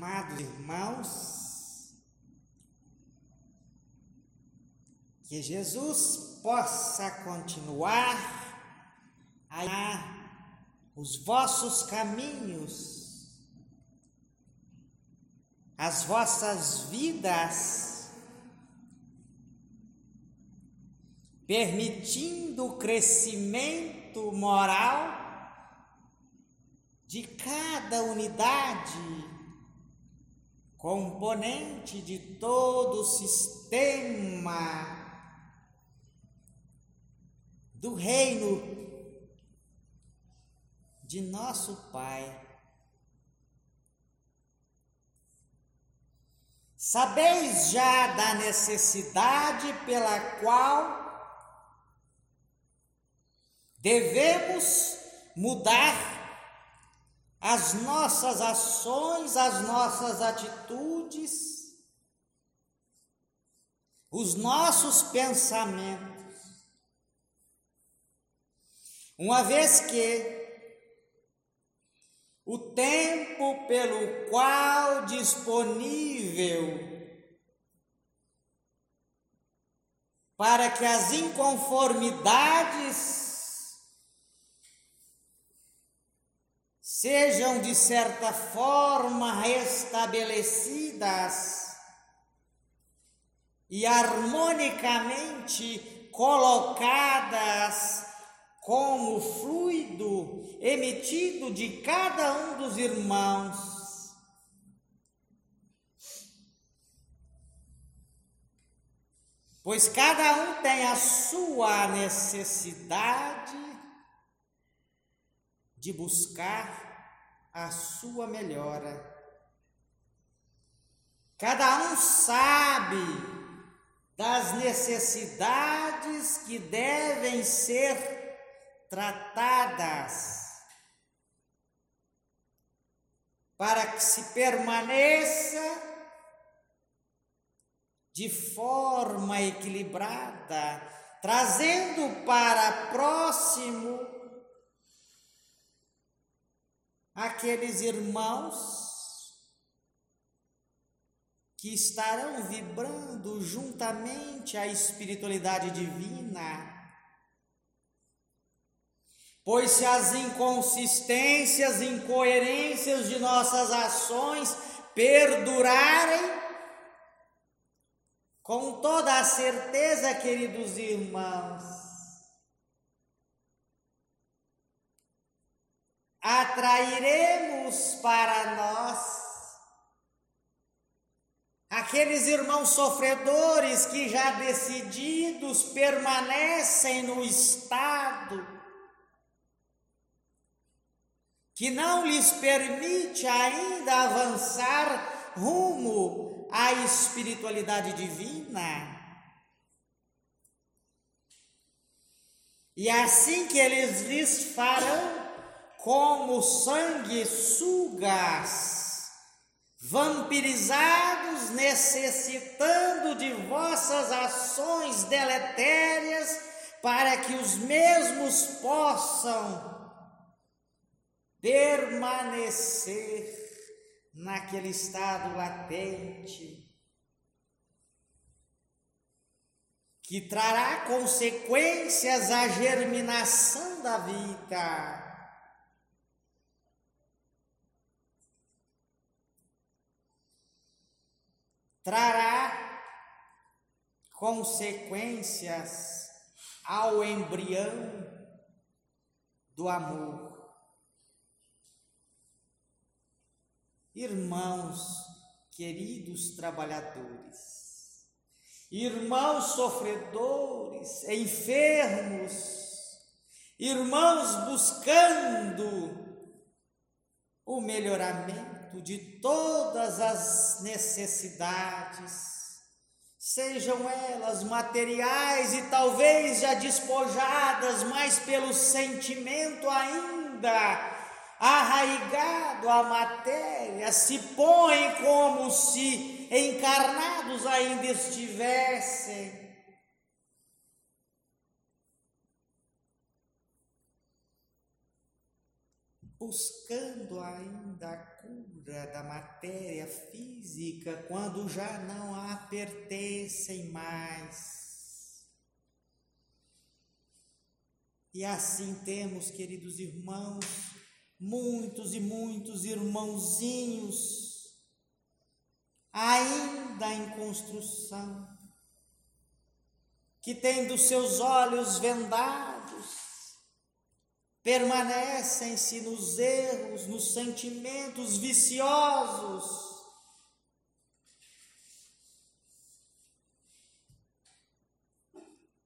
Amados irmãos, que Jesus possa continuar a os vossos caminhos, as vossas vidas, permitindo o crescimento moral de cada unidade componente de todo o sistema do reino de nosso Pai. Sabeis já da necessidade pela qual devemos mudar as nossas ações, as nossas atitudes, os nossos pensamentos. Uma vez que o tempo pelo qual disponível para que as inconformidades sejam de certa forma restabelecidas e harmonicamente colocadas como fluido emitido de cada um dos irmãos. Pois cada um tem a sua necessidade de buscar a sua melhora. Cada um sabe das necessidades que devem ser tratadas para que se permaneça de forma equilibrada, trazendo para próximo aqueles irmãos que estarão vibrando juntamente à espiritualidade divina. Pois se as inconsistências, incoerências de nossas ações perdurarem, com toda a certeza, queridos irmãos, atrairemos para nós aqueles irmãos sofredores que já decididos permanecem no estado que não lhes permite ainda avançar rumo à espiritualidade divina. E assim que eles lhes farão como sanguessugas, vampirizados, necessitando de vossas ações deletérias, para que os mesmos possam permanecer naquele estado latente. Que trará consequências à germinação da vida. Trará consequências ao embrião do amor. Irmãos, queridos trabalhadores, irmãos sofredores, enfermos, irmãos buscando o melhoramento de todas as necessidades, sejam elas materiais e talvez já despojadas, mas pelo sentimento ainda arraigado à matéria, se põem como se encarnados ainda estivessem. Buscando ainda a cura da matéria física quando já não a pertencem mais. E assim temos, queridos irmãos, muitos e muitos irmãozinhos ainda em construção, que tendo seus olhos vendados, permanecem-se nos erros, nos sentimentos viciosos.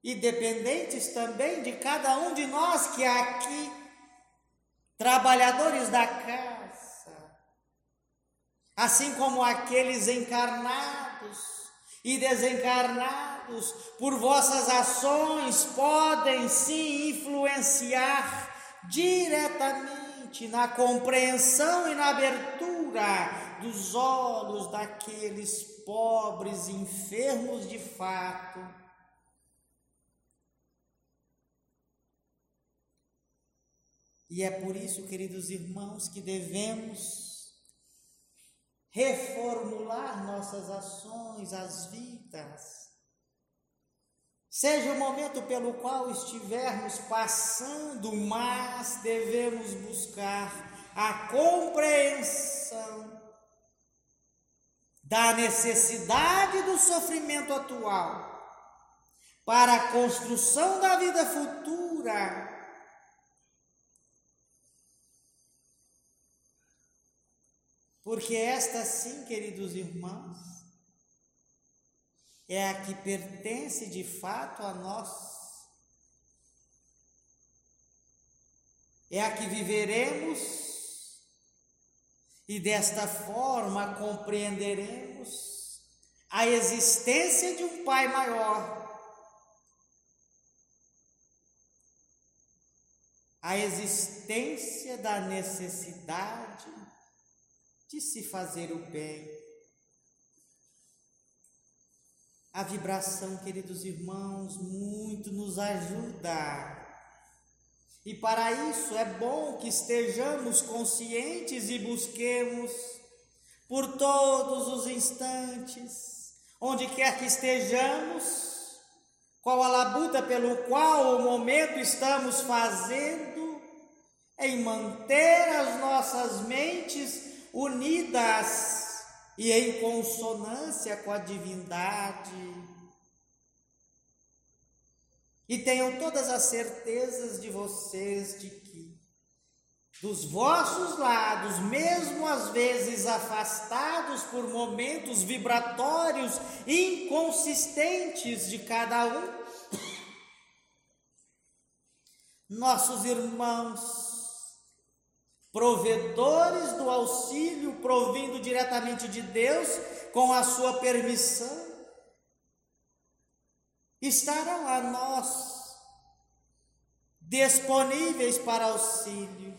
E dependentes também de cada um de nós que aqui, trabalhadores da casa, assim como aqueles encarnados e desencarnados, por vossas ações podem sim influenciar diretamente na compreensão e na abertura dos olhos daqueles pobres enfermos de fato. E é por isso, queridos irmãos, que devemos reformular nossas ações, as vidas Seja o momento pelo qual estivermos passando, mas devemos buscar a compreensão da necessidade do sofrimento atual para a construção da vida futura. Porque esta sim, queridos irmãos, é a que pertence de fato a nós. É a que viveremos e desta forma compreenderemos a existência de um Pai maior. A existência da necessidade de se fazer o bem. A vibração, queridos irmãos, muito nos ajuda. E para isso é bom que estejamos conscientes e busquemos por todos os instantes, onde quer que estejamos, qual a labuta pelo qual o momento estamos fazendo, em manter as nossas mentes unidas e em consonância com a divindade. E tenham todas as certezas de vocês de que, dos vossos lados, mesmo às vezes afastados por momentos vibratórios inconsistentes de cada um, nossos irmãos provedores do auxílio provindo diretamente de Deus, com a sua permissão, estarão a nós disponíveis para auxílio,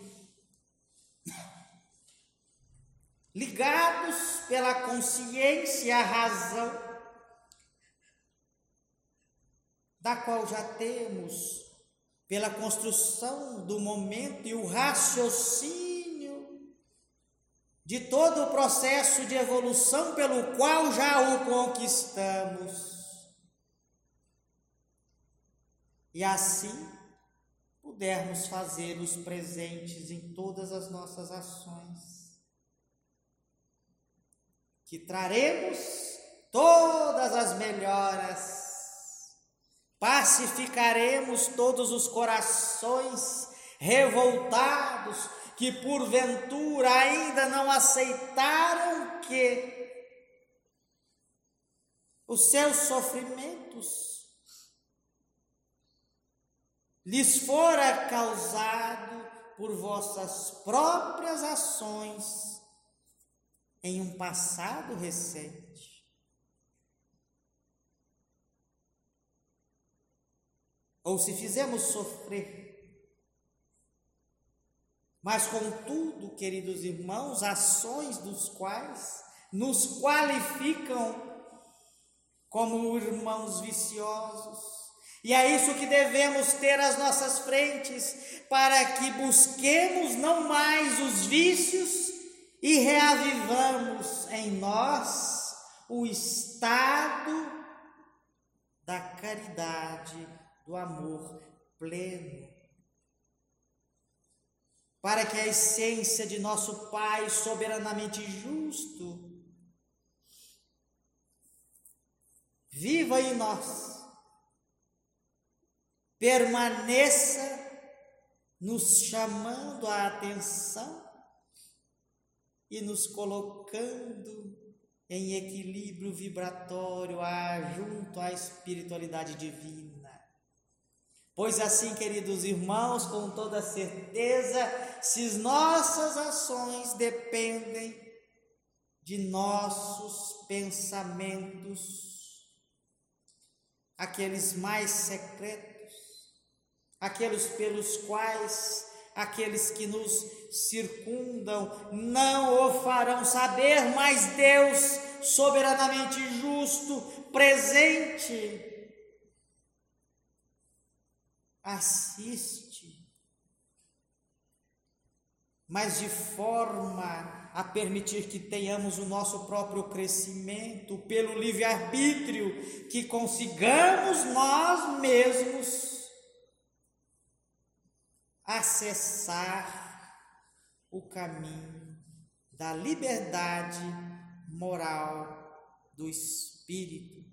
ligados pela consciência e a razão, da qual já temos pela construção do momento e o raciocínio de todo o processo de evolução pelo qual já o conquistamos. E assim pudermos fazer os presentes em todas as nossas ações, que traremos todas as melhoras pacificaremos todos os corações revoltados que porventura ainda não aceitaram que os seus sofrimentos lhes fora causado por vossas próprias ações em um passado recente. ou se fizemos sofrer. Mas, contudo, queridos irmãos, ações dos quais nos qualificam como irmãos viciosos, E é isso que devemos ter às nossas frentes, para que busquemos não mais os vícios e reavivamos em nós o estado da caridade, do amor pleno. Para que a essência de nosso Pai soberanamente justo viva em nós permaneça nos chamando a atenção e nos colocando em equilíbrio vibratório junto à espiritualidade divina. Pois assim, queridos irmãos, com toda certeza, se nossas ações dependem de nossos pensamentos, aqueles mais secretos, aqueles pelos quais aqueles que nos circundam não o farão saber, mas Deus, soberanamente justo, presente, assiste, mas de forma a permitir que tenhamos o nosso próprio crescimento pelo livre-arbítrio, que consigamos nós mesmos acessar o caminho da liberdade moral do espírito,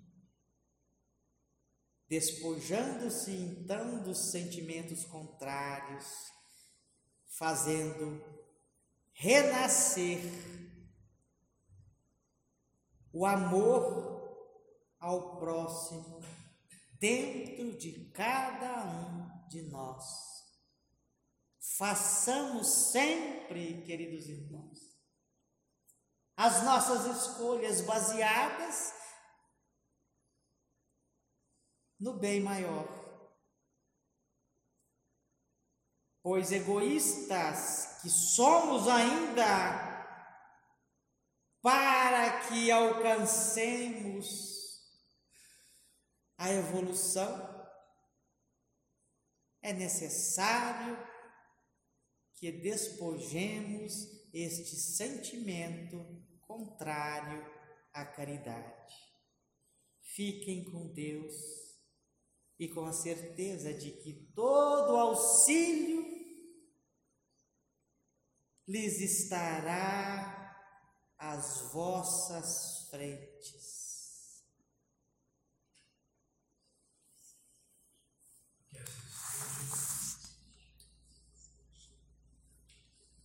despojando-se então dos sentimentos contrários, fazendo renascer o amor ao próximo dentro de cada um de nós. Façamos sempre, queridos irmãos, as nossas escolhas baseadas no bem maior. Pois egoístas que somos ainda, para que alcancemos a evolução, é necessário que despojemos este sentimento contrário à caridade. Fiquem com Deus e com a certeza de que todo auxílio lhes estará às vossas frentes.